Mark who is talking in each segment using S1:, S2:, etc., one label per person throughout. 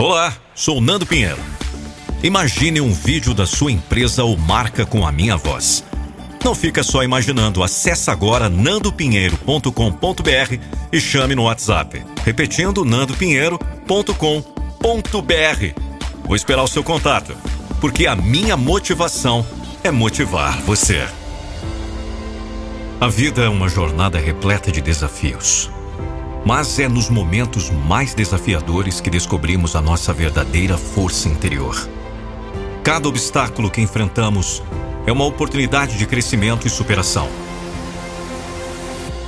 S1: Olá, sou Nando Pinheiro. Imagine um vídeo da sua empresa ou marca com a minha voz. Não fica só imaginando, acesse agora nandopinheiro.com.br e chame no WhatsApp. Repetindo, nandopinheiro.com.br. Vou esperar o seu contato, porque a minha motivação é motivar você. A vida é uma jornada repleta de desafios. Mas é nos momentos mais desafiadores que descobrimos a nossa verdadeira força interior. Cada obstáculo que enfrentamos é uma oportunidade de crescimento e superação.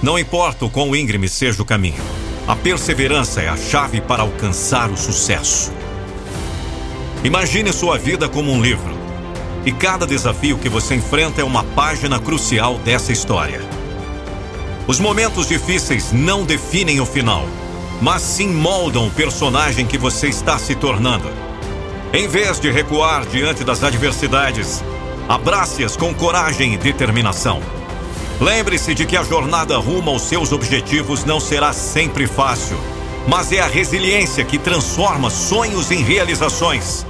S1: Não importa o quão íngreme seja o caminho, a perseverança é a chave para alcançar o sucesso. Imagine sua vida como um livro. E cada desafio que você enfrenta é uma página crucial dessa história. Os momentos difíceis não definem o final, mas sim moldam o personagem que você está se tornando. Em vez de recuar diante das adversidades, abrace-as com coragem e determinação. Lembre-se de que a jornada rumo aos seus objetivos não será sempre fácil, mas é a resiliência que transforma sonhos em realizações.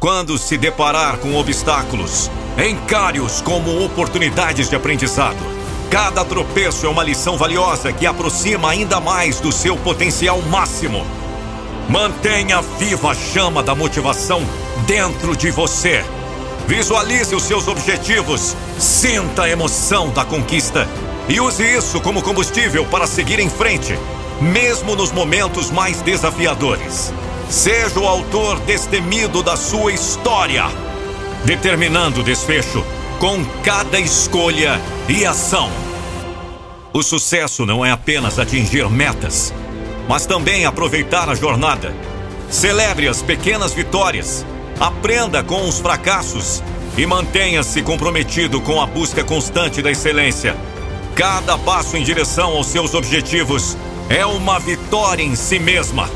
S1: Quando se deparar com obstáculos, encare-os como oportunidades de aprendizado. Cada tropeço é uma lição valiosa que aproxima ainda mais do seu potencial máximo. Mantenha viva a chama da motivação dentro de você. Visualize os seus objetivos, sinta a emoção da conquista e use isso como combustível para seguir em frente, mesmo nos momentos mais desafiadores. Seja o autor destemido da sua história, determinando o desfecho com cada escolha e ação. O sucesso não é apenas atingir metas, mas também aproveitar a jornada. Celebre as pequenas vitórias, aprenda com os fracassos e mantenha-se comprometido com a busca constante da excelência. Cada passo em direção aos seus objetivos é uma vitória em si mesma.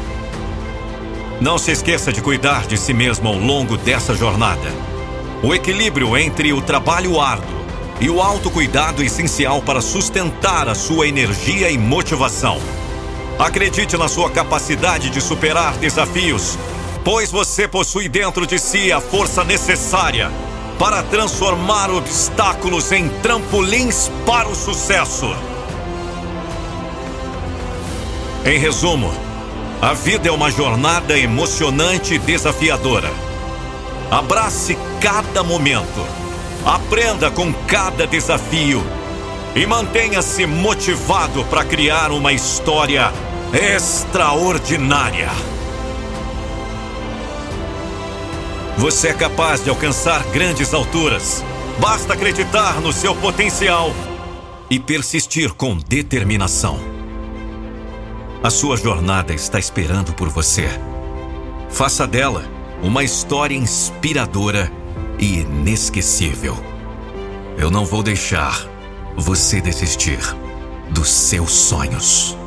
S1: Não se esqueça de cuidar de si mesmo ao longo dessa jornada. O equilíbrio entre o trabalho árduo e o autocuidado essencial para sustentar a sua energia e motivação. Acredite na sua capacidade de superar desafios, pois você possui dentro de si a força necessária para transformar obstáculos em trampolins para o sucesso. Em resumo, a vida é uma jornada emocionante e desafiadora. Abrace cada momento. Aprenda com cada desafio. E mantenha-se motivado para criar uma história extraordinária. Você é capaz de alcançar grandes alturas. Basta acreditar no seu potencial e persistir com determinação. A sua jornada está esperando por você. Faça dela uma história inspiradora e inesquecível. Eu não vou deixar você desistir dos seus sonhos.